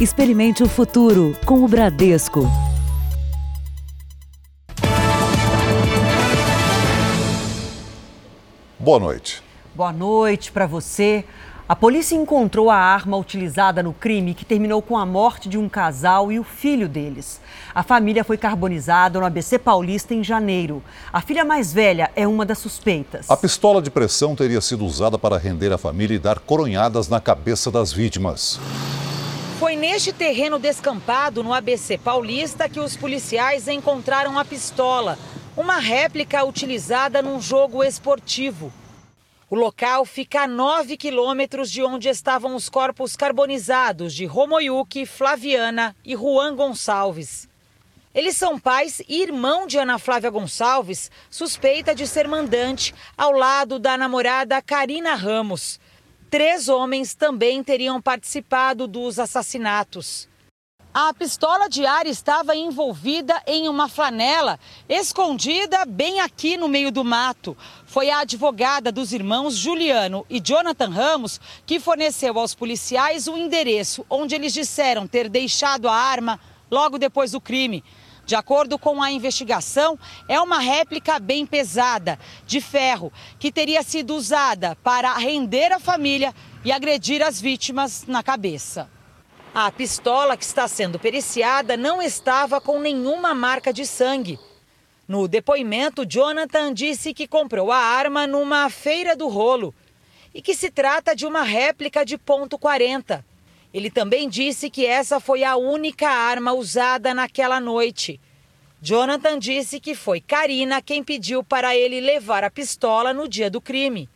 Experimente o futuro com o Bradesco. Boa noite. Boa noite para você. A polícia encontrou a arma utilizada no crime que terminou com a morte de um casal e o filho deles. A família foi carbonizada no ABC Paulista em janeiro. A filha mais velha é uma das suspeitas. A pistola de pressão teria sido usada para render a família e dar coronhadas na cabeça das vítimas. Foi neste terreno descampado no ABC Paulista que os policiais encontraram a pistola, uma réplica utilizada num jogo esportivo. O local fica a 9 quilômetros de onde estavam os corpos carbonizados de Romoyuki, Flaviana e Juan Gonçalves. Eles são pais e irmão de Ana Flávia Gonçalves, suspeita de ser mandante, ao lado da namorada Karina Ramos. Três homens também teriam participado dos assassinatos. A pistola de ar estava envolvida em uma flanela, escondida bem aqui no meio do mato. Foi a advogada dos irmãos Juliano e Jonathan Ramos que forneceu aos policiais o endereço onde eles disseram ter deixado a arma logo depois do crime. De acordo com a investigação, é uma réplica bem pesada, de ferro, que teria sido usada para render a família e agredir as vítimas na cabeça. A pistola que está sendo periciada não estava com nenhuma marca de sangue. No depoimento, Jonathan disse que comprou a arma numa feira do rolo e que se trata de uma réplica de ponto .40. Ele também disse que essa foi a única arma usada naquela noite. Jonathan disse que foi Karina quem pediu para ele levar a pistola no dia do crime.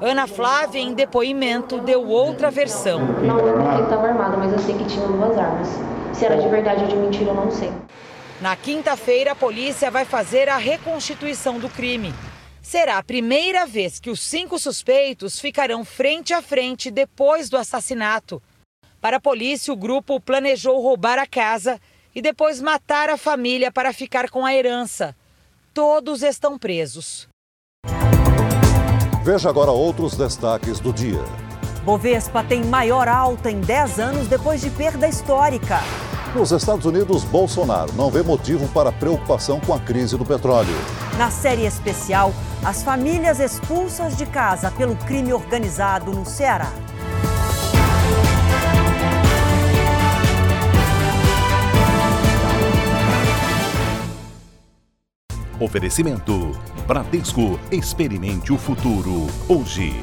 Ana Flávia, em depoimento, deu outra versão. Não lembro que estava armado, mas eu sei que tinha duas armas. Se era de verdade ou de mentira, eu não sei. Na quinta-feira, a polícia vai fazer a reconstituição do crime. Será a primeira vez que os cinco suspeitos ficarão frente a frente depois do assassinato. Para a polícia, o grupo planejou roubar a casa e depois matar a família para ficar com a herança. Todos estão presos. Veja agora outros destaques do dia. Bovespa tem maior alta em 10 anos depois de perda histórica. Nos Estados Unidos, Bolsonaro não vê motivo para preocupação com a crise do petróleo. Na série especial, as famílias expulsas de casa pelo crime organizado no Ceará. Oferecimento: Bradesco. Experimente o futuro hoje.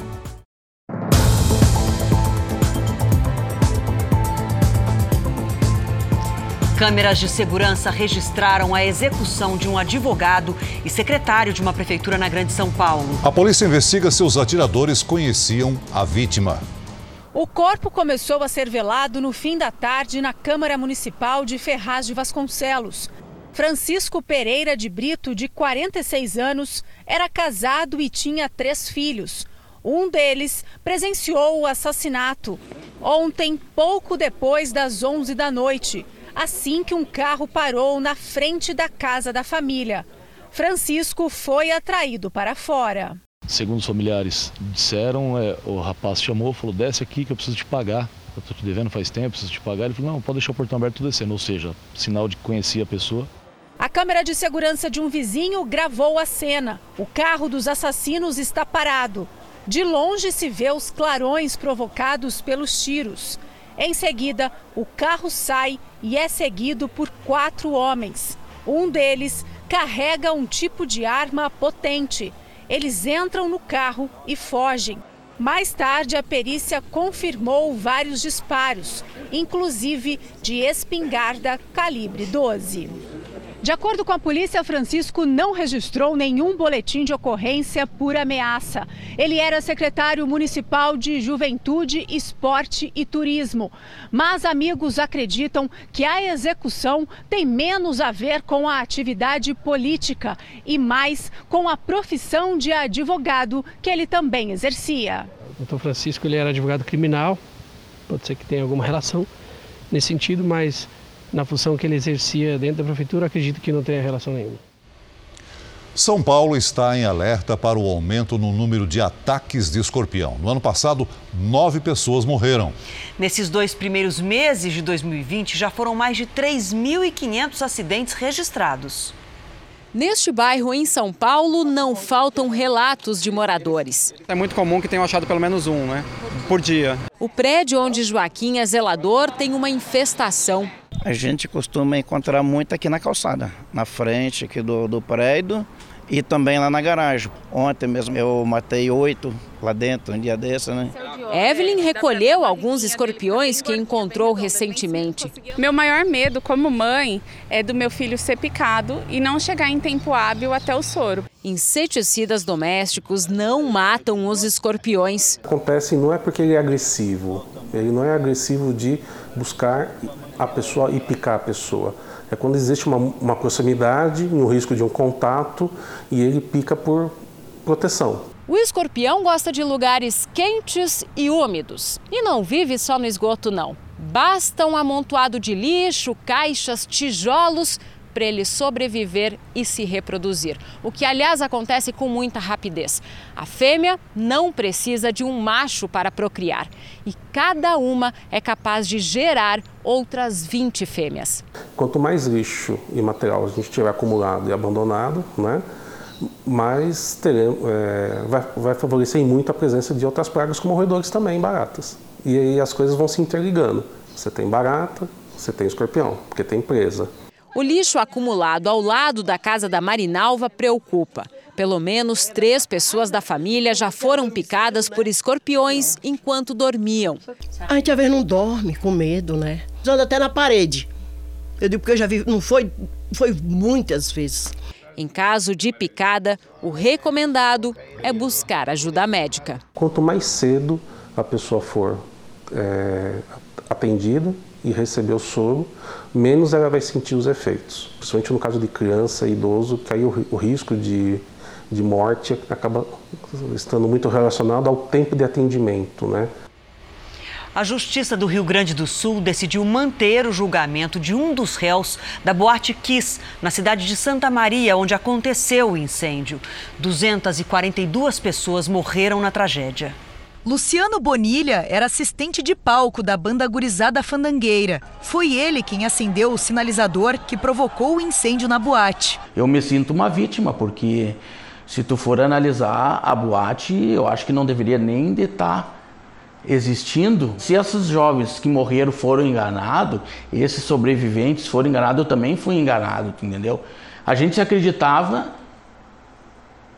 Câmeras de segurança registraram a execução de um advogado e secretário de uma prefeitura na Grande São Paulo. A polícia investiga se os atiradores conheciam a vítima. O corpo começou a ser velado no fim da tarde na Câmara Municipal de Ferraz de Vasconcelos. Francisco Pereira de Brito, de 46 anos, era casado e tinha três filhos. Um deles presenciou o assassinato ontem, pouco depois das 11 da noite, assim que um carro parou na frente da casa da família. Francisco foi atraído para fora. Segundo os familiares disseram, é, o rapaz chamou, falou: desce aqui que eu preciso te pagar. Eu estou te devendo faz tempo, preciso te pagar. Ele falou: não, pode deixar o portão aberto descendo. Ou seja, sinal de que conhecia a pessoa. A câmera de segurança de um vizinho gravou a cena. O carro dos assassinos está parado. De longe se vê os clarões provocados pelos tiros. Em seguida, o carro sai e é seguido por quatro homens. Um deles carrega um tipo de arma potente. Eles entram no carro e fogem. Mais tarde, a perícia confirmou vários disparos, inclusive de espingarda calibre 12. De acordo com a polícia, Francisco não registrou nenhum boletim de ocorrência por ameaça. Ele era secretário municipal de Juventude, Esporte e Turismo. Mas amigos acreditam que a execução tem menos a ver com a atividade política e mais com a profissão de advogado que ele também exercia. O doutor Francisco ele era advogado criminal, pode ser que tenha alguma relação nesse sentido, mas na função que ele exercia dentro da prefeitura, acredito que não tenha relação nenhuma. São Paulo está em alerta para o aumento no número de ataques de escorpião. No ano passado, nove pessoas morreram. Nesses dois primeiros meses de 2020, já foram mais de 3.500 acidentes registrados. Neste bairro em São Paulo, não faltam relatos de moradores. É muito comum que tenham achado pelo menos um, né? Por dia. O prédio onde Joaquim é zelador tem uma infestação. A gente costuma encontrar muito aqui na calçada, na frente aqui do, do prédio e também lá na garagem. Ontem mesmo eu matei oito lá dentro, um dia desse, né? Evelyn recolheu alguns escorpiões que encontrou recentemente. Meu maior medo como mãe é do meu filho ser picado e não chegar em tempo hábil até o soro. Inseticidas domésticos não matam os escorpiões. Acontece não é porque ele é agressivo, ele não é agressivo de buscar a pessoa e picar a pessoa é quando existe uma, uma proximidade, um risco de um contato e ele pica por proteção. O escorpião gosta de lugares quentes e úmidos. E não vive só no esgoto, não. Basta um amontoado de lixo, caixas, tijolos para ele sobreviver e se reproduzir. O que, aliás, acontece com muita rapidez. A fêmea não precisa de um macho para procriar e cada uma é capaz de gerar outras 20 fêmeas. Quanto mais lixo e material a gente tiver acumulado e abandonado, né? mais teremos, é, vai, vai favorecer muito a presença de outras pragas como roedores também, baratas. E aí as coisas vão se interligando. Você tem barata, você tem escorpião, porque tem presa. O lixo acumulado ao lado da casa da Marinalva preocupa. Pelo menos três pessoas da família já foram picadas por escorpiões enquanto dormiam. A gente às vezes não dorme com medo, né? Anda até na parede. Eu digo porque eu já vi, não foi, foi muitas vezes. Em caso de picada, o recomendado é buscar ajuda médica. Quanto mais cedo a pessoa for é, atendida, e receber o soro, menos ela vai sentir os efeitos. Principalmente no caso de criança idoso, que aí o, o risco de, de morte acaba estando muito relacionado ao tempo de atendimento, né? A Justiça do Rio Grande do Sul decidiu manter o julgamento de um dos réus da Boate Kiss, na cidade de Santa Maria, onde aconteceu o incêndio. 242 pessoas morreram na tragédia. Luciano Bonilha era assistente de palco da banda Gurizada Fandangueira. Foi ele quem acendeu o sinalizador que provocou o incêndio na boate. Eu me sinto uma vítima, porque se tu for analisar a boate, eu acho que não deveria nem estar tá existindo. Se esses jovens que morreram foram enganados, esses sobreviventes foram enganados, eu também fui enganado, entendeu? A gente acreditava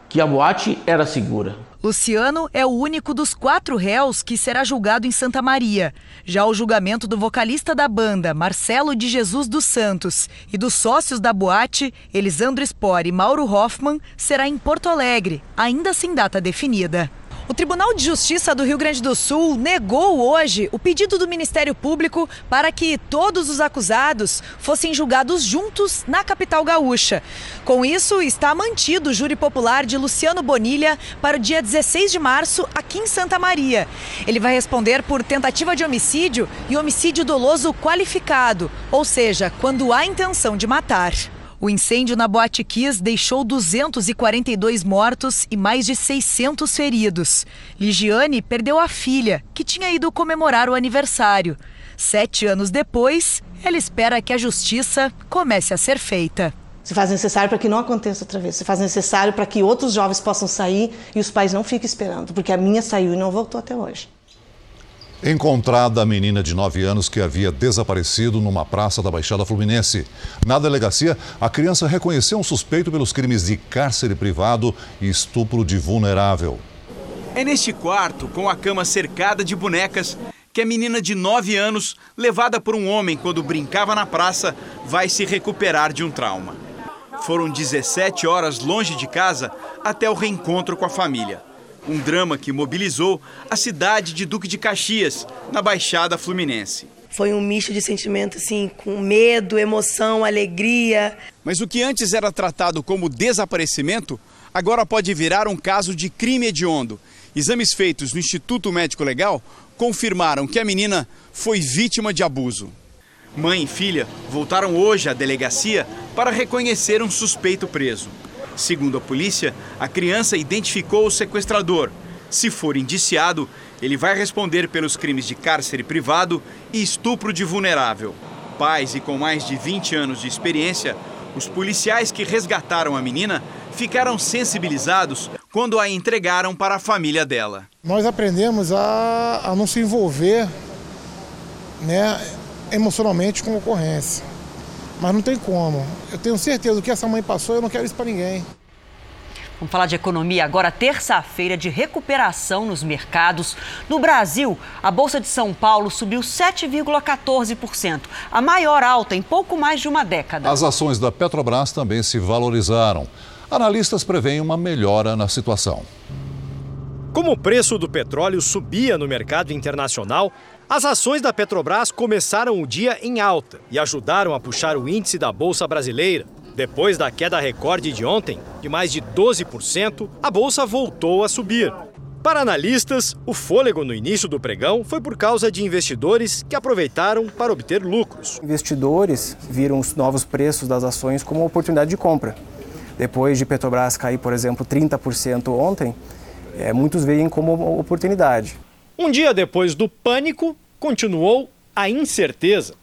que a boate era segura. Luciano é o único dos quatro réus que será julgado em Santa Maria. Já o julgamento do vocalista da banda, Marcelo de Jesus dos Santos, e dos sócios da boate, Elisandro Spor e Mauro Hoffman, será em Porto Alegre, ainda sem data definida. O Tribunal de Justiça do Rio Grande do Sul negou hoje o pedido do Ministério Público para que todos os acusados fossem julgados juntos na capital gaúcha. Com isso, está mantido o júri popular de Luciano Bonilha para o dia 16 de março aqui em Santa Maria. Ele vai responder por tentativa de homicídio e homicídio doloso qualificado, ou seja, quando há intenção de matar. O incêndio na Boate Kiss deixou 242 mortos e mais de 600 feridos. Ligiane perdeu a filha, que tinha ido comemorar o aniversário. Sete anos depois, ela espera que a justiça comece a ser feita. Se faz necessário para que não aconteça outra vez. Se faz necessário para que outros jovens possam sair e os pais não fiquem esperando, porque a minha saiu e não voltou até hoje. Encontrada a menina de 9 anos que havia desaparecido numa praça da Baixada Fluminense. Na delegacia, a criança reconheceu um suspeito pelos crimes de cárcere privado e estupro de vulnerável. É neste quarto, com a cama cercada de bonecas, que a menina de 9 anos, levada por um homem quando brincava na praça, vai se recuperar de um trauma. Foram 17 horas longe de casa até o reencontro com a família. Um drama que mobilizou a cidade de Duque de Caxias, na Baixada Fluminense. Foi um misto de sentimentos, assim, com medo, emoção, alegria. Mas o que antes era tratado como desaparecimento, agora pode virar um caso de crime hediondo. Exames feitos no Instituto Médico Legal confirmaram que a menina foi vítima de abuso. Mãe e filha voltaram hoje à delegacia para reconhecer um suspeito preso. Segundo a polícia, a criança identificou o sequestrador. Se for indiciado, ele vai responder pelos crimes de cárcere privado e estupro de vulnerável. Pais e com mais de 20 anos de experiência, os policiais que resgataram a menina ficaram sensibilizados quando a entregaram para a família dela. Nós aprendemos a, a não se envolver né, emocionalmente com a ocorrência. Mas não tem como. Eu tenho certeza do que essa mãe passou, eu não quero isso para ninguém. Vamos falar de economia agora, terça-feira de recuperação nos mercados. No Brasil, a Bolsa de São Paulo subiu 7,14%, a maior alta em pouco mais de uma década. As ações da Petrobras também se valorizaram. Analistas preveem uma melhora na situação. Como o preço do petróleo subia no mercado internacional, as ações da Petrobras começaram o dia em alta e ajudaram a puxar o índice da Bolsa Brasileira. Depois da queda recorde de ontem, de mais de 12%, a bolsa voltou a subir. Para analistas, o fôlego no início do pregão foi por causa de investidores que aproveitaram para obter lucros. Investidores viram os novos preços das ações como uma oportunidade de compra. Depois de Petrobras cair, por exemplo, 30% ontem, é, muitos veem como oportunidade. Um dia depois do pânico, continuou a incerteza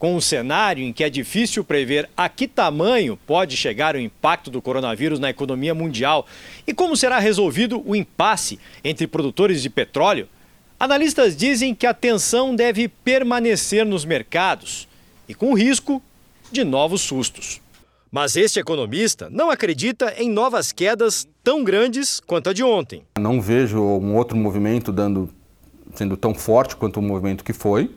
com um cenário em que é difícil prever a que tamanho pode chegar o impacto do coronavírus na economia mundial e como será resolvido o impasse entre produtores de petróleo, analistas dizem que a tensão deve permanecer nos mercados e com risco de novos sustos. Mas este economista não acredita em novas quedas tão grandes quanto a de ontem. Não vejo um outro movimento dando, sendo tão forte quanto o movimento que foi.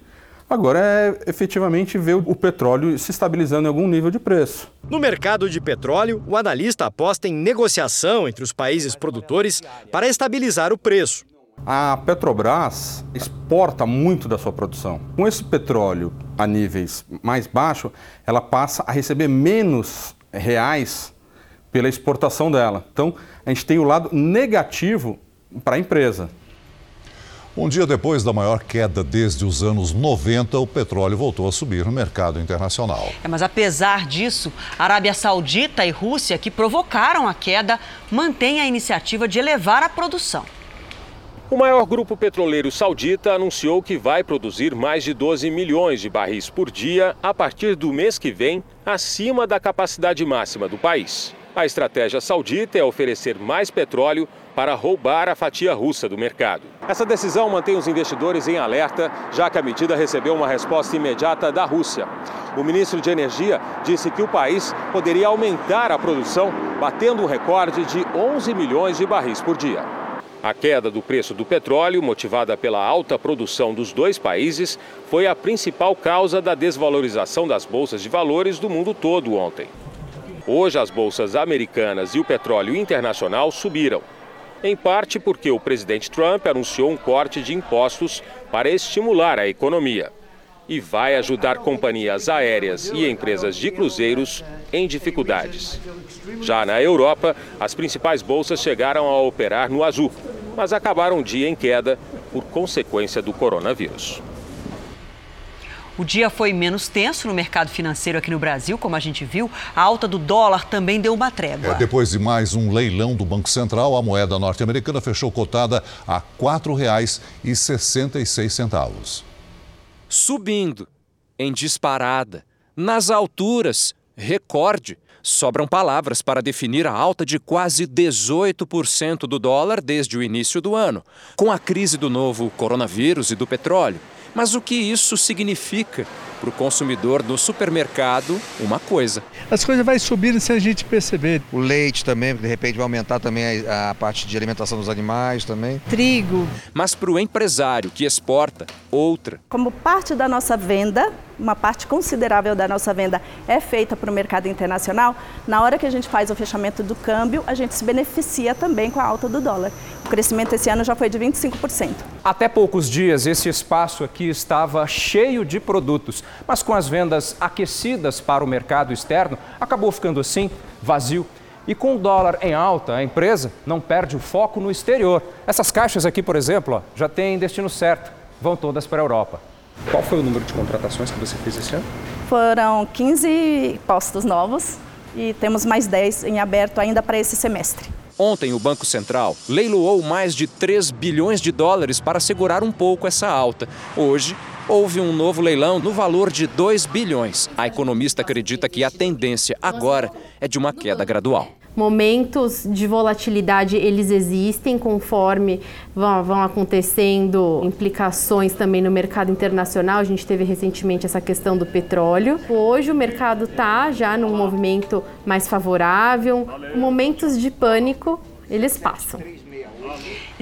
Agora é efetivamente ver o petróleo se estabilizando em algum nível de preço. No mercado de petróleo, o analista aposta em negociação entre os países produtores para estabilizar o preço. A Petrobras exporta muito da sua produção. Com esse petróleo a níveis mais baixos, ela passa a receber menos reais pela exportação dela. Então, a gente tem o lado negativo para a empresa. Um dia depois da maior queda desde os anos 90, o petróleo voltou a subir no mercado internacional. É, mas apesar disso, Arábia Saudita e Rússia, que provocaram a queda, mantêm a iniciativa de elevar a produção. O maior grupo petroleiro saudita anunciou que vai produzir mais de 12 milhões de barris por dia a partir do mês que vem, acima da capacidade máxima do país. A estratégia saudita é oferecer mais petróleo para roubar a fatia russa do mercado. Essa decisão mantém os investidores em alerta, já que a medida recebeu uma resposta imediata da Rússia. O ministro de Energia disse que o país poderia aumentar a produção, batendo um recorde de 11 milhões de barris por dia. A queda do preço do petróleo, motivada pela alta produção dos dois países, foi a principal causa da desvalorização das bolsas de valores do mundo todo ontem. Hoje, as bolsas americanas e o petróleo internacional subiram em parte porque o presidente Trump anunciou um corte de impostos para estimular a economia e vai ajudar companhias aéreas e empresas de cruzeiros em dificuldades. Já na Europa, as principais bolsas chegaram a operar no azul, mas acabaram o dia em queda por consequência do coronavírus. O dia foi menos tenso no mercado financeiro aqui no Brasil, como a gente viu. A alta do dólar também deu uma trégua. É, depois de mais um leilão do Banco Central, a moeda norte-americana fechou cotada a R$ 4,66. Subindo, em disparada, nas alturas, recorde. Sobram palavras para definir a alta de quase 18% do dólar desde o início do ano, com a crise do novo coronavírus e do petróleo. Mas o que isso significa para o consumidor no supermercado? Uma coisa. As coisas vão subindo sem a gente perceber. O leite também, de repente vai aumentar também a, a parte de alimentação dos animais também. Trigo. Mas para o empresário que exporta, outra. Como parte da nossa venda, uma parte considerável da nossa venda é feita para o mercado internacional, na hora que a gente faz o fechamento do câmbio, a gente se beneficia também com a alta do dólar. O crescimento esse ano já foi de 25%. Até poucos dias, esse espaço aqui estava cheio de produtos, mas com as vendas aquecidas para o mercado externo, acabou ficando assim, vazio. E com o dólar em alta, a empresa não perde o foco no exterior. Essas caixas aqui, por exemplo, ó, já têm destino certo, vão todas para a Europa. Qual foi o número de contratações que você fez esse ano? Foram 15 postos novos e temos mais 10 em aberto ainda para esse semestre. Ontem, o Banco Central leiloou mais de 3 bilhões de dólares para segurar um pouco essa alta. Hoje, houve um novo leilão no valor de 2 bilhões. A economista acredita que a tendência agora é de uma queda gradual momentos de volatilidade eles existem conforme vão, vão, acontecendo implicações também no mercado internacional. A gente teve recentemente essa questão do petróleo. Hoje o mercado está já num movimento mais favorável. Momentos de pânico eles passam.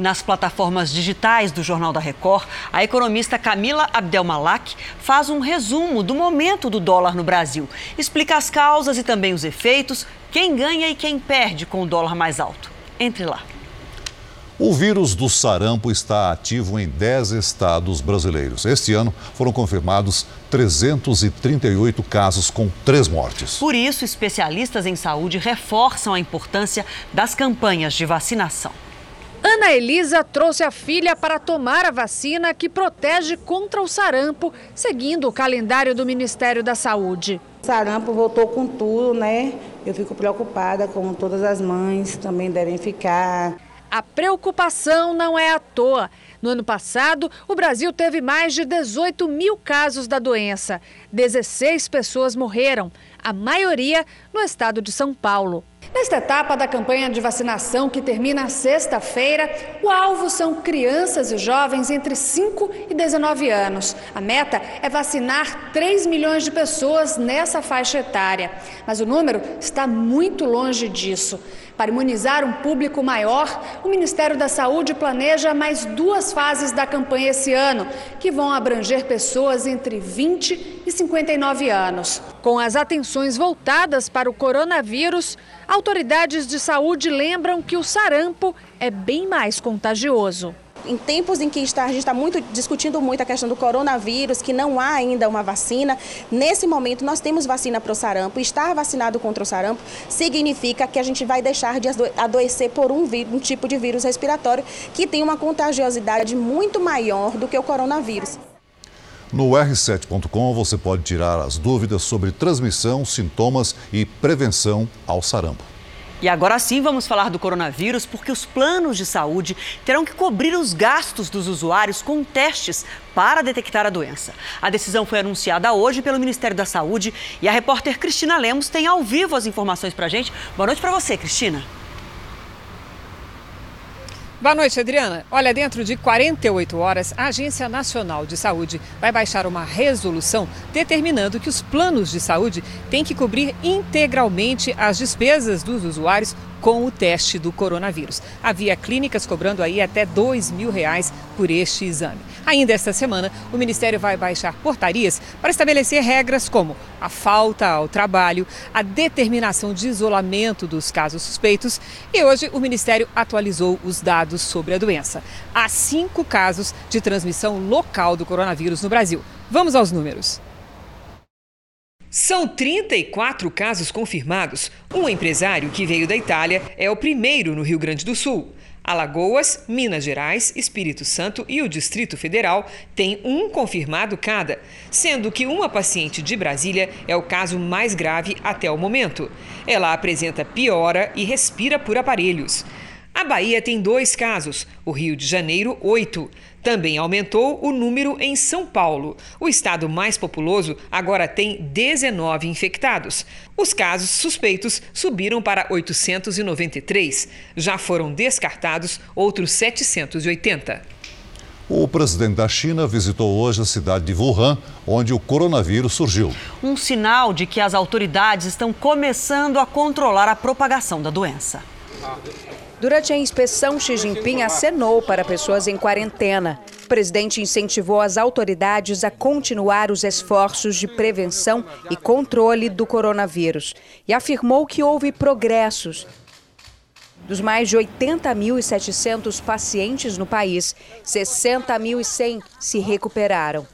E nas plataformas digitais do Jornal da Record, a economista Camila Abdelmalak faz um resumo do momento do dólar no Brasil. Explica as causas e também os efeitos, quem ganha e quem perde com o dólar mais alto. Entre lá. O vírus do sarampo está ativo em 10 estados brasileiros. Este ano foram confirmados 338 casos com três mortes. Por isso, especialistas em saúde reforçam a importância das campanhas de vacinação. Ana Elisa trouxe a filha para tomar a vacina que protege contra o sarampo, seguindo o calendário do Ministério da Saúde. O sarampo voltou com tudo, né? Eu fico preocupada, como todas as mães também devem ficar. A preocupação não é à toa. No ano passado, o Brasil teve mais de 18 mil casos da doença. 16 pessoas morreram, a maioria no estado de São Paulo. Nesta etapa da campanha de vacinação, que termina sexta-feira, o alvo são crianças e jovens entre 5 e 19 anos. A meta é vacinar 3 milhões de pessoas nessa faixa etária. Mas o número está muito longe disso. Para imunizar um público maior, o Ministério da Saúde planeja mais duas fases da campanha esse ano, que vão abranger pessoas entre 20 e 59 anos. Com as atenções voltadas para o coronavírus, autoridades de saúde lembram que o sarampo é bem mais contagioso em tempos em que está, a gente está muito discutindo muito a questão do coronavírus, que não há ainda uma vacina, nesse momento nós temos vacina para o sarampo. Estar vacinado contra o sarampo significa que a gente vai deixar de adoecer por um, um tipo de vírus respiratório que tem uma contagiosidade muito maior do que o coronavírus. No r7.com você pode tirar as dúvidas sobre transmissão, sintomas e prevenção ao sarampo. E agora sim vamos falar do coronavírus, porque os planos de saúde terão que cobrir os gastos dos usuários com testes para detectar a doença. A decisão foi anunciada hoje pelo Ministério da Saúde e a repórter Cristina Lemos tem ao vivo as informações para a gente. Boa noite para você, Cristina. Boa noite, Adriana. Olha, dentro de 48 horas, a Agência Nacional de Saúde vai baixar uma resolução determinando que os planos de saúde têm que cobrir integralmente as despesas dos usuários com o teste do coronavírus. Havia clínicas cobrando aí até dois mil reais por este exame. Ainda esta semana, o Ministério vai baixar portarias para estabelecer regras como a falta ao trabalho, a determinação de isolamento dos casos suspeitos e hoje o Ministério atualizou os dados sobre a doença. Há cinco casos de transmissão local do coronavírus no Brasil. Vamos aos números. São 34 casos confirmados. Um empresário que veio da Itália é o primeiro no Rio Grande do Sul. Alagoas, Minas Gerais, Espírito Santo e o Distrito Federal têm um confirmado cada, sendo que uma paciente de Brasília é o caso mais grave até o momento. Ela apresenta piora e respira por aparelhos. A Bahia tem dois casos, o Rio de Janeiro, oito. Também aumentou o número em São Paulo. O estado mais populoso agora tem 19 infectados. Os casos suspeitos subiram para 893. Já foram descartados outros 780. O presidente da China visitou hoje a cidade de Wuhan, onde o coronavírus surgiu. Um sinal de que as autoridades estão começando a controlar a propagação da doença. Durante a inspeção, Xi Jinping acenou para pessoas em quarentena. O presidente incentivou as autoridades a continuar os esforços de prevenção e controle do coronavírus e afirmou que houve progressos. Dos mais de 80.700 pacientes no país, 60.100 se recuperaram.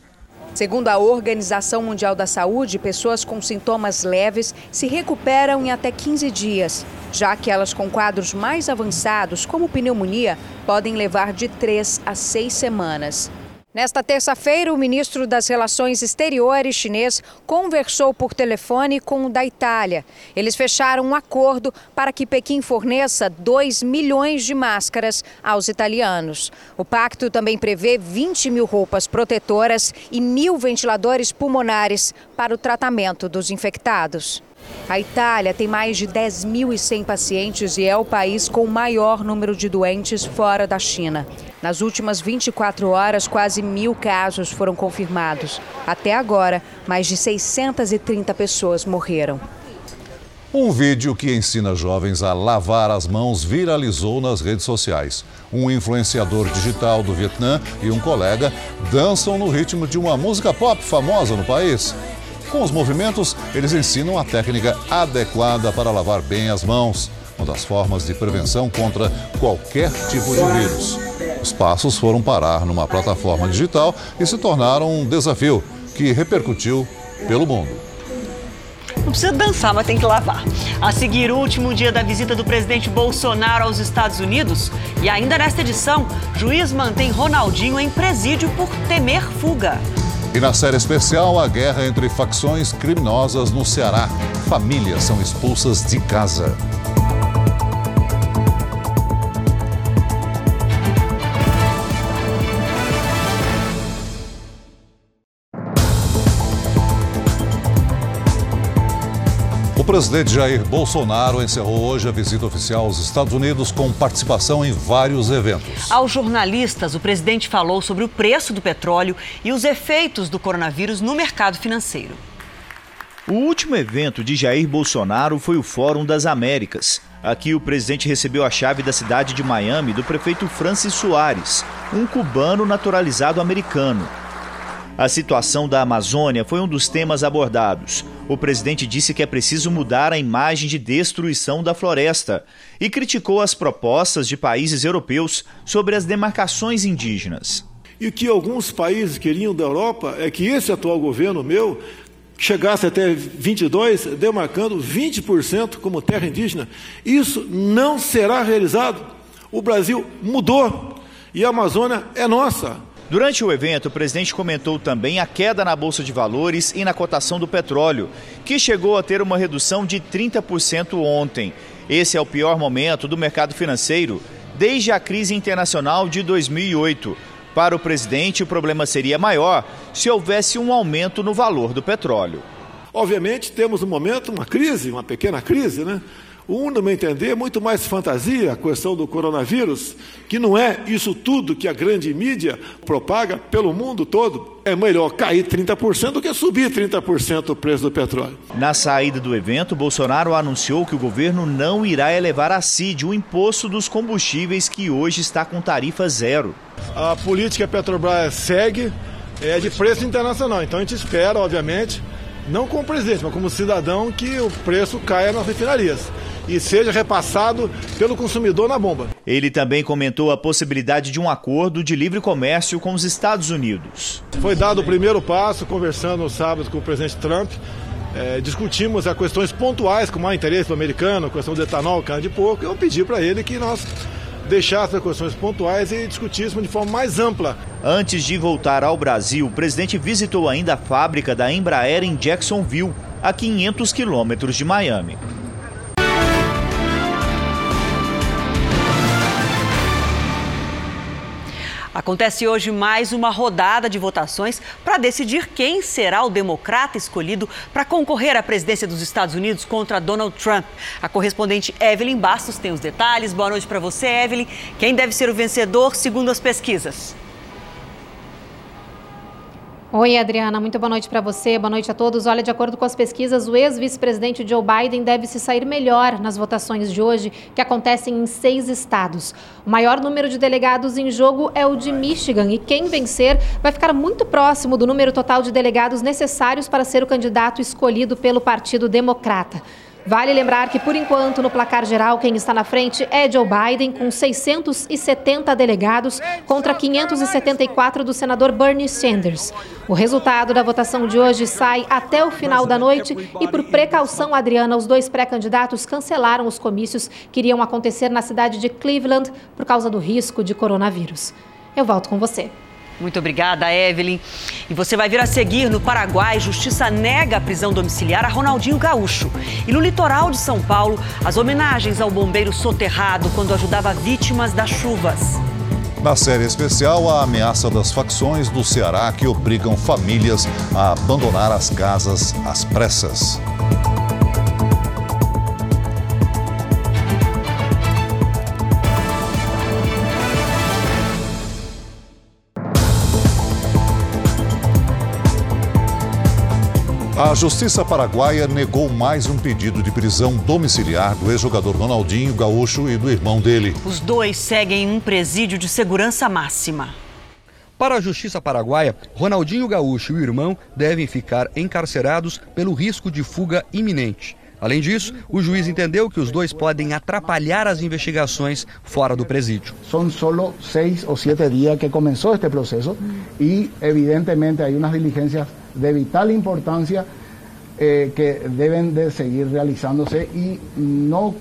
Segundo a Organização Mundial da Saúde, pessoas com sintomas leves se recuperam em até 15 dias, já que elas com quadros mais avançados, como pneumonia, podem levar de 3 a 6 semanas. Nesta terça-feira, o ministro das Relações Exteriores chinês conversou por telefone com o da Itália. Eles fecharam um acordo para que Pequim forneça 2 milhões de máscaras aos italianos. O pacto também prevê 20 mil roupas protetoras e mil ventiladores pulmonares para o tratamento dos infectados. A Itália tem mais de 10.100 pacientes e é o país com o maior número de doentes fora da China. Nas últimas 24 horas, quase mil casos foram confirmados. Até agora, mais de 630 pessoas morreram. Um vídeo que ensina jovens a lavar as mãos viralizou nas redes sociais. Um influenciador digital do Vietnã e um colega dançam no ritmo de uma música pop famosa no país. Com os movimentos, eles ensinam a técnica adequada para lavar bem as mãos, uma das formas de prevenção contra qualquer tipo de vírus. Os passos foram parar numa plataforma digital e se tornaram um desafio que repercutiu pelo mundo. Não precisa dançar, mas tem que lavar. A seguir, o último dia da visita do presidente Bolsonaro aos Estados Unidos. E ainda nesta edição, juiz mantém Ronaldinho em presídio por temer fuga. E na série especial, a guerra entre facções criminosas no Ceará. Famílias são expulsas de casa. Presidente Jair Bolsonaro encerrou hoje a visita oficial aos Estados Unidos com participação em vários eventos. Aos jornalistas, o presidente falou sobre o preço do petróleo e os efeitos do coronavírus no mercado financeiro. O último evento de Jair Bolsonaro foi o Fórum das Américas. Aqui o presidente recebeu a chave da cidade de Miami do prefeito Francis Soares, um cubano naturalizado americano. A situação da Amazônia foi um dos temas abordados. O presidente disse que é preciso mudar a imagem de destruição da floresta e criticou as propostas de países europeus sobre as demarcações indígenas. E o que alguns países queriam da Europa é que esse atual governo meu chegasse até 22, demarcando 20% como terra indígena. Isso não será realizado. O Brasil mudou e a Amazônia é nossa. Durante o evento, o presidente comentou também a queda na bolsa de valores e na cotação do petróleo, que chegou a ter uma redução de 30% ontem. Esse é o pior momento do mercado financeiro desde a crise internacional de 2008. Para o presidente, o problema seria maior se houvesse um aumento no valor do petróleo. Obviamente, temos um momento, uma crise, uma pequena crise, né? Um, no meu entender, é muito mais fantasia a questão do coronavírus, que não é isso tudo que a grande mídia propaga pelo mundo todo. É melhor cair 30% do que subir 30% o preço do petróleo. Na saída do evento, Bolsonaro anunciou que o governo não irá elevar a CID, o imposto dos combustíveis que hoje está com tarifa zero. A política Petrobras segue é de preço internacional, então a gente espera, obviamente, não como presidente, mas como cidadão, que o preço caia nas refinarias e seja repassado pelo consumidor na bomba. Ele também comentou a possibilidade de um acordo de livre comércio com os Estados Unidos. Foi dado o primeiro passo, conversando no sábado com o presidente Trump. É, discutimos as questões pontuais com mais interesse do americano, a questão do etanol, carne de porco. Eu pedi para ele que nós deixasse as questões pontuais e discutíssemos de forma mais ampla. Antes de voltar ao Brasil, o presidente visitou ainda a fábrica da Embraer em Jacksonville, a 500 quilômetros de Miami. Acontece hoje mais uma rodada de votações para decidir quem será o democrata escolhido para concorrer à presidência dos Estados Unidos contra Donald Trump. A correspondente Evelyn Bastos tem os detalhes. Boa noite para você, Evelyn. Quem deve ser o vencedor segundo as pesquisas? Oi, Adriana, muito boa noite para você, boa noite a todos. Olha, de acordo com as pesquisas, o ex-vice-presidente Joe Biden deve se sair melhor nas votações de hoje, que acontecem em seis estados. O maior número de delegados em jogo é o de Michigan, e quem vencer vai ficar muito próximo do número total de delegados necessários para ser o candidato escolhido pelo Partido Democrata. Vale lembrar que, por enquanto, no placar geral, quem está na frente é Joe Biden, com 670 delegados contra 574 do senador Bernie Sanders. O resultado da votação de hoje sai até o final da noite e, por precaução, Adriana, os dois pré-candidatos cancelaram os comícios que iriam acontecer na cidade de Cleveland por causa do risco de coronavírus. Eu volto com você. Muito obrigada, Evelyn. E você vai ver a seguir: no Paraguai, justiça nega a prisão domiciliar a Ronaldinho Gaúcho. E no litoral de São Paulo, as homenagens ao bombeiro soterrado quando ajudava vítimas das chuvas. Na série especial, a ameaça das facções do Ceará que obrigam famílias a abandonar as casas às pressas. Justiça Paraguaia negou mais um pedido de prisão domiciliar do ex-jogador Ronaldinho Gaúcho e do irmão dele. Os dois seguem em um presídio de segurança máxima. Para a Justiça Paraguaia, Ronaldinho Gaúcho e o irmão devem ficar encarcerados pelo risco de fuga iminente. Além disso, o juiz entendeu que os dois podem atrapalhar as investigações fora do presídio. São só seis ou sete dias que começou este processo e, evidentemente, há umas diligências de vital importância eh, que deben de seguir realizándose y no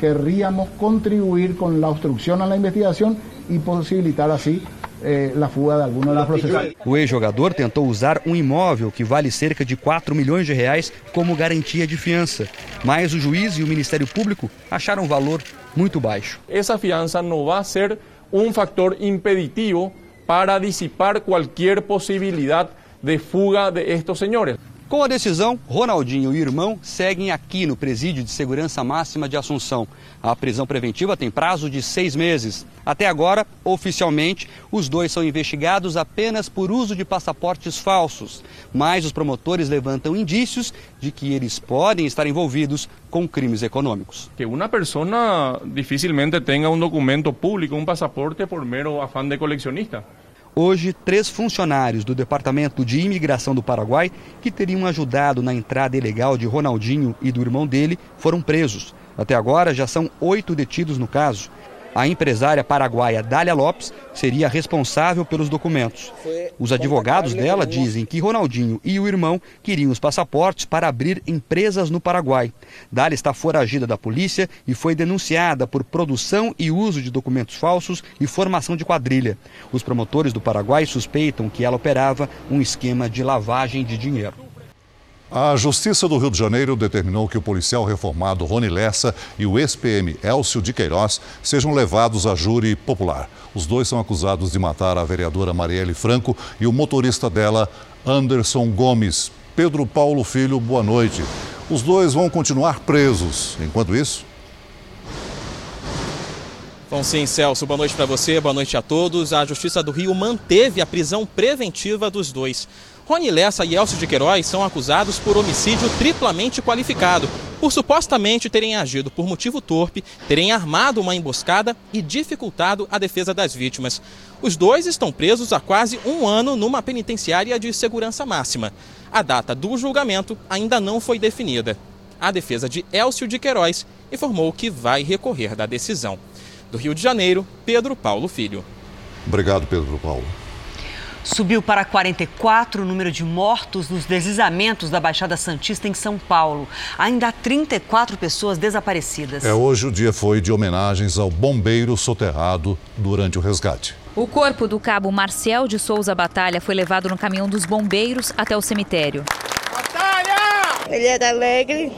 querríamos contribuir con la obstrucción a la investigación y posibilitar así eh, la fuga de algunos de los procesos. O ex-jogador tentou usar um imóvel que vale cerca de 4 milhões de reais como garantia de fiança, mas o juiz e o Ministério Público acharam o valor muito baixo. Essa fiança não vai ser um fator impeditivo para dissipar qualquer possibilidade de fuga de estos senhores. Com a decisão, Ronaldinho e o irmão seguem aqui no Presídio de Segurança Máxima de Assunção. A prisão preventiva tem prazo de seis meses. Até agora, oficialmente, os dois são investigados apenas por uso de passaportes falsos. Mas os promotores levantam indícios de que eles podem estar envolvidos com crimes econômicos. Que uma pessoa dificilmente tenha um documento público, um passaporte, por mero afã de colecionista. Hoje, três funcionários do Departamento de Imigração do Paraguai, que teriam ajudado na entrada ilegal de Ronaldinho e do irmão dele, foram presos. Até agora, já são oito detidos no caso. A empresária paraguaia Dália Lopes seria responsável pelos documentos. Os advogados dela dizem que Ronaldinho e o irmão queriam os passaportes para abrir empresas no Paraguai. Dália está foragida da polícia e foi denunciada por produção e uso de documentos falsos e formação de quadrilha. Os promotores do Paraguai suspeitam que ela operava um esquema de lavagem de dinheiro. A Justiça do Rio de Janeiro determinou que o policial reformado Rony Lessa e o ex-PM Elcio de Queiroz sejam levados a júri popular. Os dois são acusados de matar a vereadora Marielle Franco e o motorista dela, Anderson Gomes. Pedro Paulo Filho, boa noite. Os dois vão continuar presos. Enquanto isso, Bom, sim, Celso, boa noite para você, boa noite a todos. A Justiça do Rio manteve a prisão preventiva dos dois. Rony Lessa e Elcio de Queiroz são acusados por homicídio triplamente qualificado, por supostamente terem agido por motivo torpe, terem armado uma emboscada e dificultado a defesa das vítimas. Os dois estão presos há quase um ano numa penitenciária de segurança máxima. A data do julgamento ainda não foi definida. A defesa de Elcio de Queiroz informou que vai recorrer da decisão. Do Rio de Janeiro, Pedro Paulo Filho. Obrigado, Pedro Paulo. Subiu para 44 o número de mortos nos deslizamentos da Baixada Santista em São Paulo. Ainda há 34 pessoas desaparecidas. É, hoje o dia foi de homenagens ao bombeiro soterrado durante o resgate. O corpo do cabo Marcel de Souza Batalha foi levado no caminhão dos bombeiros até o cemitério. Batalha! Ele era alegre,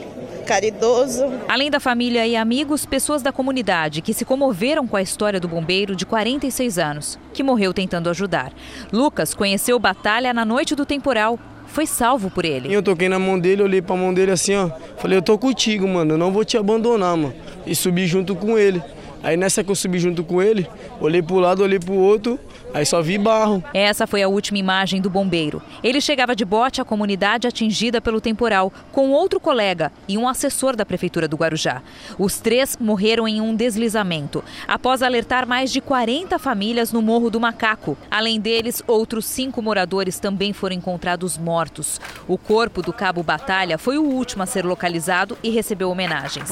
caridoso. Além da família e amigos, pessoas da comunidade que se comoveram com a história do bombeiro de 46 anos, que morreu tentando ajudar. Lucas conheceu Batalha na noite do temporal. Foi salvo por ele. Eu toquei na mão dele, olhei pra mão dele assim, ó. Falei, eu tô contigo, mano, eu não vou te abandonar, mano. E subi junto com ele. Aí nessa que eu subi junto com ele, olhei pro lado, olhei pro outro, aí só vi barro. Essa foi a última imagem do bombeiro. Ele chegava de bote à comunidade atingida pelo temporal, com outro colega e um assessor da prefeitura do Guarujá. Os três morreram em um deslizamento, após alertar mais de 40 famílias no Morro do Macaco. Além deles, outros cinco moradores também foram encontrados mortos. O corpo do cabo Batalha foi o último a ser localizado e recebeu homenagens.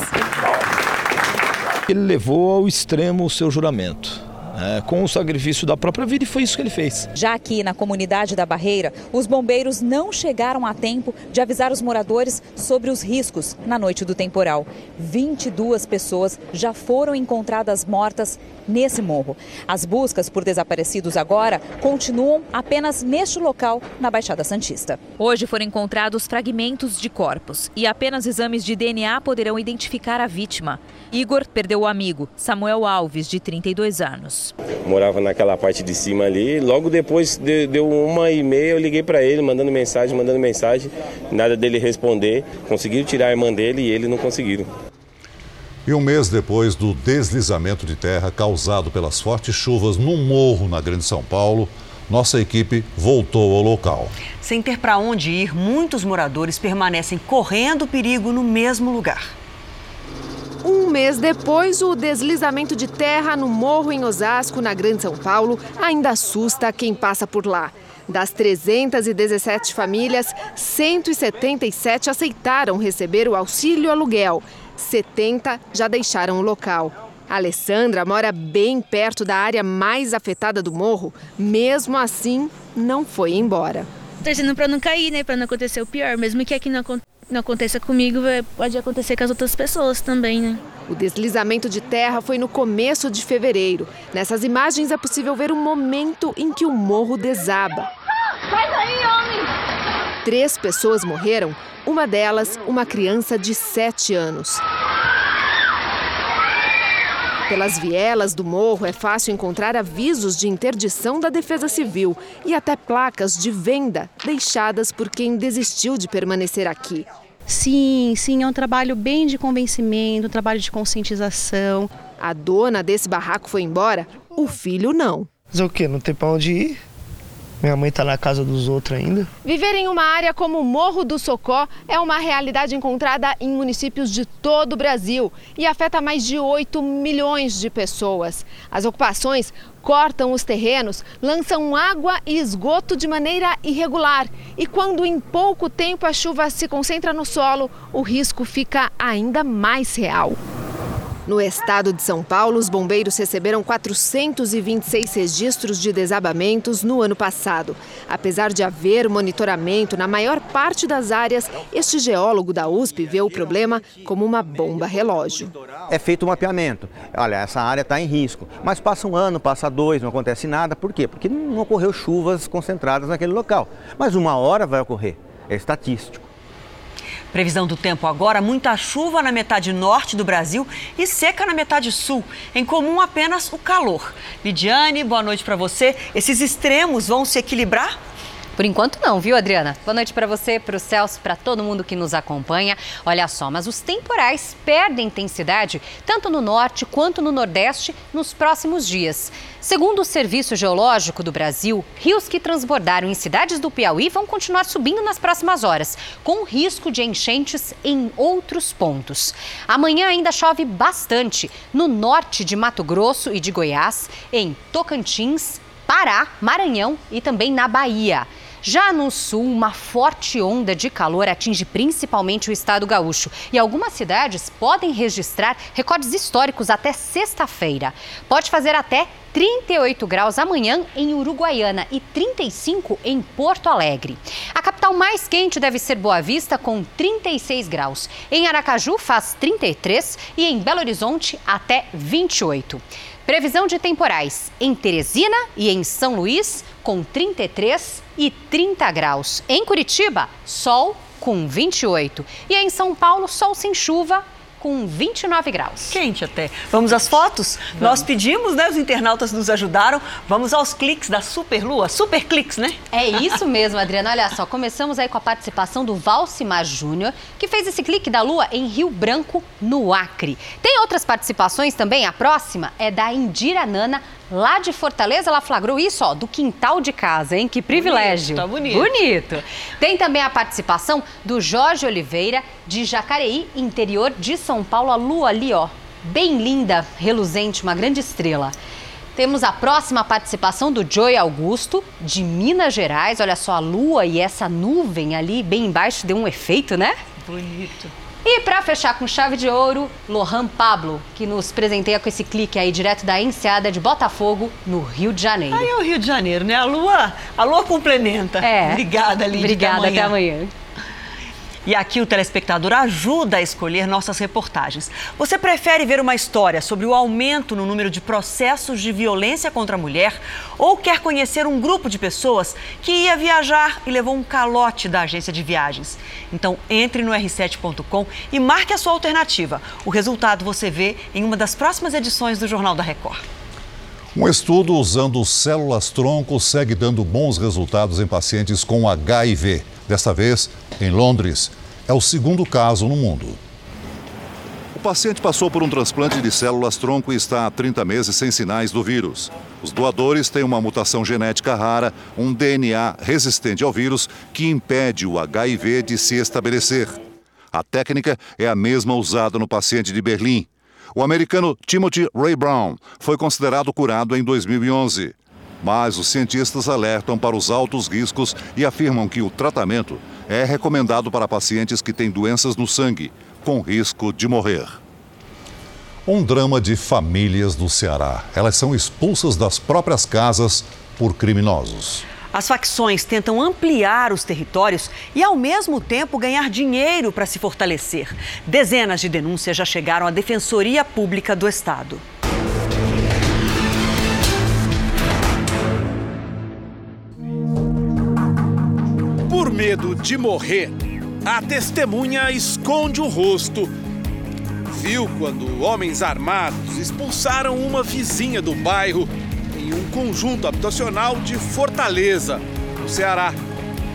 Ele levou ao extremo o seu juramento. É, com o sacrifício da própria vida e foi isso que ele fez. Já aqui na comunidade da Barreira, os bombeiros não chegaram a tempo de avisar os moradores sobre os riscos na noite do temporal. 22 pessoas já foram encontradas mortas nesse morro. As buscas por desaparecidos agora continuam apenas neste local, na Baixada Santista. Hoje foram encontrados fragmentos de corpos e apenas exames de DNA poderão identificar a vítima. Igor perdeu o amigo, Samuel Alves, de 32 anos. Morava naquela parte de cima ali. Logo depois deu uma e meia, eu liguei para ele, mandando mensagem, mandando mensagem. Nada dele responder. Conseguiram tirar a irmã dele e ele não conseguiram. E um mês depois do deslizamento de terra causado pelas fortes chuvas no morro na Grande São Paulo, nossa equipe voltou ao local. Sem ter para onde ir, muitos moradores permanecem correndo perigo no mesmo lugar. Um mês depois, o deslizamento de terra no morro em Osasco, na Grande São Paulo, ainda assusta quem passa por lá. Das 317 famílias, 177 aceitaram receber o auxílio aluguel. 70 já deixaram o local. Alessandra mora bem perto da área mais afetada do morro. Mesmo assim, não foi embora. Torcendo para não cair, né? Para não acontecer o pior. Mesmo que aqui não, não aconteça comigo, pode acontecer com as outras pessoas também, né? O deslizamento de terra foi no começo de fevereiro. Nessas imagens é possível ver o momento em que o morro desaba. Sai daí, homem! Três pessoas morreram, uma delas, uma criança de 7 anos. Pelas vielas do morro é fácil encontrar avisos de interdição da Defesa Civil e até placas de venda deixadas por quem desistiu de permanecer aqui. Sim, sim, é um trabalho bem de convencimento, um trabalho de conscientização. A dona desse barraco foi embora, o filho não. Mas o quê? Não tem para onde ir? Minha mãe está na casa dos outros ainda. Viver em uma área como o Morro do Socó é uma realidade encontrada em municípios de todo o Brasil e afeta mais de 8 milhões de pessoas. As ocupações cortam os terrenos, lançam água e esgoto de maneira irregular. E quando em pouco tempo a chuva se concentra no solo, o risco fica ainda mais real. No estado de São Paulo, os bombeiros receberam 426 registros de desabamentos no ano passado. Apesar de haver monitoramento na maior parte das áreas, este geólogo da USP vê o problema como uma bomba relógio. É feito um mapeamento. Olha, essa área está em risco. Mas passa um ano, passa dois, não acontece nada. Por quê? Porque não ocorreu chuvas concentradas naquele local. Mas uma hora vai ocorrer. É estatístico. Previsão do tempo agora: muita chuva na metade norte do Brasil e seca na metade sul. Em comum apenas o calor. Lidiane, boa noite para você. Esses extremos vão se equilibrar? Por enquanto não, viu, Adriana? Boa noite para você, para o Celso, para todo mundo que nos acompanha. Olha só, mas os temporais perdem intensidade tanto no norte quanto no nordeste nos próximos dias. Segundo o Serviço Geológico do Brasil, rios que transbordaram em cidades do Piauí vão continuar subindo nas próximas horas, com risco de enchentes em outros pontos. Amanhã ainda chove bastante no norte de Mato Grosso e de Goiás, em Tocantins, Pará, Maranhão e também na Bahia. Já no sul, uma forte onda de calor atinge principalmente o estado gaúcho e algumas cidades podem registrar recordes históricos até sexta-feira. Pode fazer até 38 graus amanhã em Uruguaiana e 35 em Porto Alegre. A capital mais quente deve ser Boa Vista, com 36 graus. Em Aracaju faz 33 e em Belo Horizonte até 28. Previsão de temporais em Teresina e em São Luís, com 33 e 30 graus. Em Curitiba, sol com 28. E em São Paulo, sol sem chuva com 29 graus. Quente até. Vamos às fotos? Vamos. Nós pedimos, né? Os internautas nos ajudaram. Vamos aos cliques da Superlua. Super cliques, né? É isso mesmo, Adriana. Olha só, começamos aí com a participação do Valcimar Júnior, que fez esse clique da Lua em Rio Branco, no Acre. Tem outras participações também. A próxima é da Indira Nana, lá de Fortaleza, ela flagrou isso, ó, do quintal de casa, hein? Que privilégio. Bonito, tá bonito. Bonito. Tem também a participação do Jorge Oliveira, de Jacareí, interior de São Paulo. A lua ali, ó, bem linda, reluzente, uma grande estrela. Temos a próxima participação do Joey Augusto, de Minas Gerais. Olha só a lua e essa nuvem ali bem embaixo deu um efeito, né? Bonito. E para fechar com chave de ouro, Lohan Pablo, que nos presenteia com esse clique aí direto da Enseada de Botafogo, no Rio de Janeiro. Aí é o Rio de Janeiro, né? A lua, a lua complementa. É. Obrigada, Lídia. Obrigada, até amanhã. E aqui o telespectador ajuda a escolher nossas reportagens. Você prefere ver uma história sobre o aumento no número de processos de violência contra a mulher ou quer conhecer um grupo de pessoas que ia viajar e levou um calote da agência de viagens? Então entre no r7.com e marque a sua alternativa. O resultado você vê em uma das próximas edições do Jornal da Record. Um estudo usando células tronco segue dando bons resultados em pacientes com HIV. Desta vez, em Londres. É o segundo caso no mundo. O paciente passou por um transplante de células tronco e está há 30 meses sem sinais do vírus. Os doadores têm uma mutação genética rara, um DNA resistente ao vírus que impede o HIV de se estabelecer. A técnica é a mesma usada no paciente de Berlim. O americano Timothy Ray Brown foi considerado curado em 2011. Mas os cientistas alertam para os altos riscos e afirmam que o tratamento é recomendado para pacientes que têm doenças no sangue, com risco de morrer. Um drama de famílias do Ceará. Elas são expulsas das próprias casas por criminosos. As facções tentam ampliar os territórios e, ao mesmo tempo, ganhar dinheiro para se fortalecer. Dezenas de denúncias já chegaram à Defensoria Pública do Estado. Por medo de morrer, a testemunha esconde o rosto. Viu quando homens armados expulsaram uma vizinha do bairro em um conjunto habitacional de Fortaleza, no Ceará.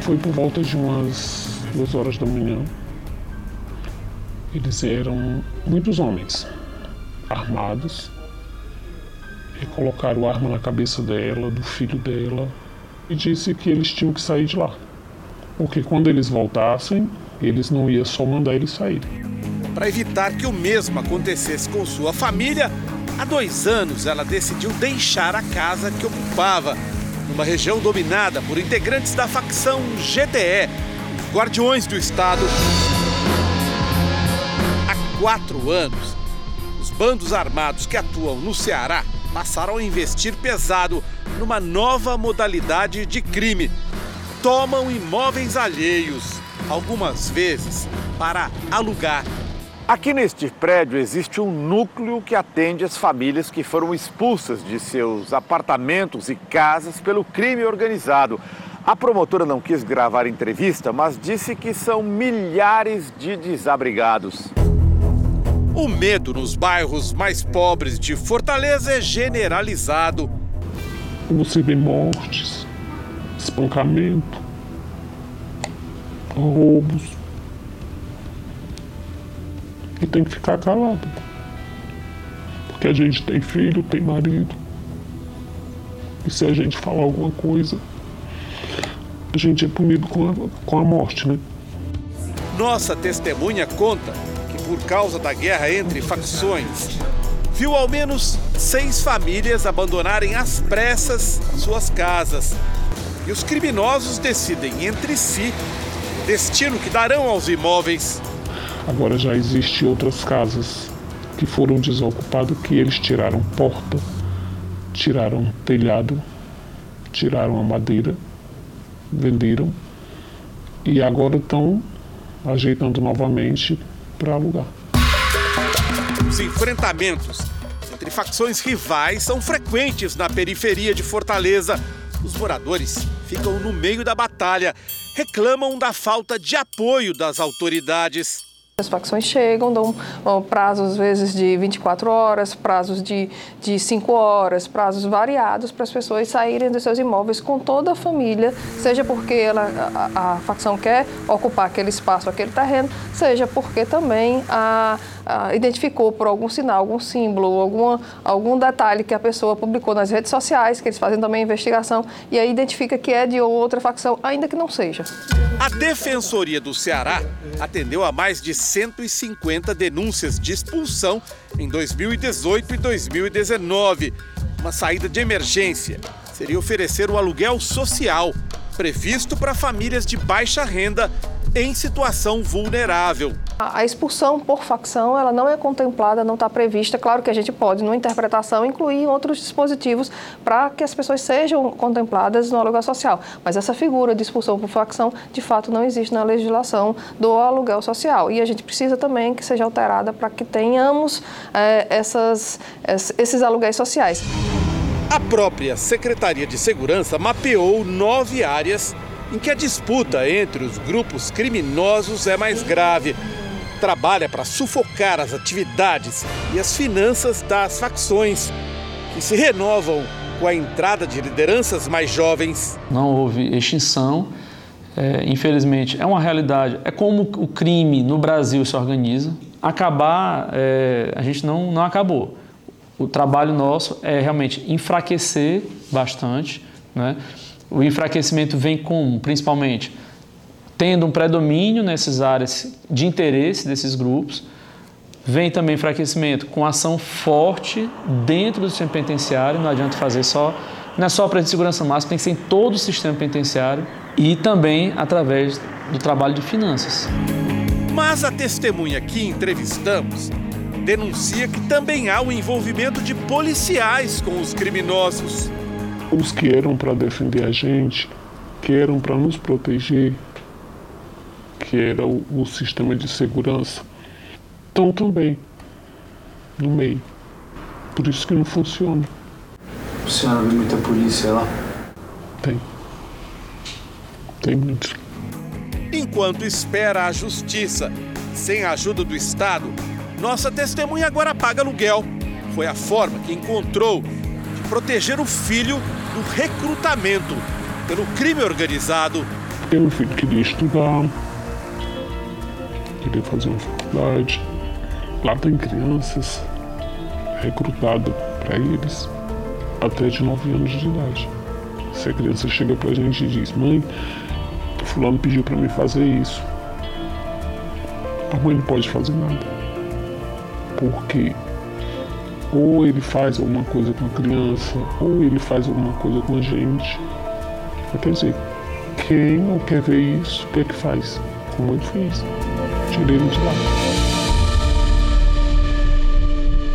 Foi por volta de umas duas horas da manhã. Eles eram muitos homens armados e colocaram arma na cabeça dela, do filho dela, e disse que eles tinham que sair de lá. Porque quando eles voltassem, eles não iam só mandar eles saírem. Para evitar que o mesmo acontecesse com sua família, há dois anos ela decidiu deixar a casa que ocupava, numa região dominada por integrantes da facção os Guardiões do Estado. Há quatro anos, os bandos armados que atuam no Ceará passaram a investir pesado numa nova modalidade de crime. Tomam imóveis alheios, algumas vezes para alugar. Aqui neste prédio existe um núcleo que atende as famílias que foram expulsas de seus apartamentos e casas pelo crime organizado. A promotora não quis gravar entrevista, mas disse que são milhares de desabrigados. O medo nos bairros mais pobres de Fortaleza é generalizado. Você vê mortes, espancamento, roubos. E tem que ficar calado. Porque a gente tem filho, tem marido. E se a gente falar alguma coisa, a gente é punido com a, com a morte, né? Nossa testemunha conta que por causa da guerra entre facções, viu ao menos seis famílias abandonarem às pressas suas casas. E os criminosos decidem entre si o destino que darão aos imóveis. Agora já existem outras casas que foram desocupadas que eles tiraram porta, tiraram telhado, tiraram a madeira, venderam e agora estão ajeitando novamente para alugar. Os enfrentamentos entre facções rivais são frequentes na periferia de Fortaleza. Os moradores ficam no meio da batalha, reclamam da falta de apoio das autoridades. As facções chegam, dão prazos às vezes de 24 horas, prazos de, de 5 horas, prazos variados para as pessoas saírem dos seus imóveis com toda a família, seja porque ela, a, a facção quer ocupar aquele espaço, aquele terreno, seja porque também a, a, identificou por algum sinal, algum símbolo, alguma, algum detalhe que a pessoa publicou nas redes sociais, que eles fazem também investigação, e aí identifica que é de outra facção, ainda que não seja. A Defensoria do Ceará atendeu a mais de 150 denúncias de expulsão em 2018 e 2019. Uma saída de emergência seria oferecer o aluguel social, previsto para famílias de baixa renda em situação vulnerável. A expulsão por facção ela não é contemplada, não está prevista. Claro que a gente pode, numa interpretação, incluir outros dispositivos para que as pessoas sejam contempladas no aluguel social. Mas essa figura de expulsão por facção, de fato, não existe na legislação do aluguel social. E a gente precisa também que seja alterada para que tenhamos é, essas, esses aluguéis sociais. A própria Secretaria de Segurança mapeou nove áreas em que a disputa entre os grupos criminosos é mais grave. Trabalha para sufocar as atividades e as finanças das facções, que se renovam com a entrada de lideranças mais jovens. Não houve extinção, é, infelizmente é uma realidade. É como o crime no Brasil se organiza. Acabar, é, a gente não, não acabou. O trabalho nosso é realmente enfraquecer bastante, né? O enfraquecimento vem como, principalmente, tendo um predomínio nessas áreas de interesse desses grupos. Vem também enfraquecimento com ação forte dentro do sistema penitenciário, não adianta fazer só, não é só a de segurança máxima, tem que ser em todo o sistema penitenciário e também através do trabalho de finanças. Mas a testemunha que entrevistamos denuncia que também há o envolvimento de policiais com os criminosos os que eram para defender a gente, que eram para nos proteger, que era o, o, sistema de segurança, estão também no meio. Por isso que não funciona. O senhor vê muita polícia lá? Tem. Tem muitos. Enquanto espera a justiça, sem a ajuda do Estado, nossa testemunha agora paga aluguel. Foi a forma que encontrou de proteger o filho do recrutamento pelo crime organizado. Filho queria estudar, queria fazer uma faculdade. Lá tem crianças recrutadas para eles até de 9 anos de idade. Se a criança chega para a gente e diz: Mãe, Fulano pediu para mim fazer isso. A mãe não pode fazer nada. Porque ou ele faz alguma coisa com a criança, ou ele faz alguma coisa com a gente. Quer dizer, quem não quer ver isso, o que é que faz? Como ele fez? Tirei ele de lá.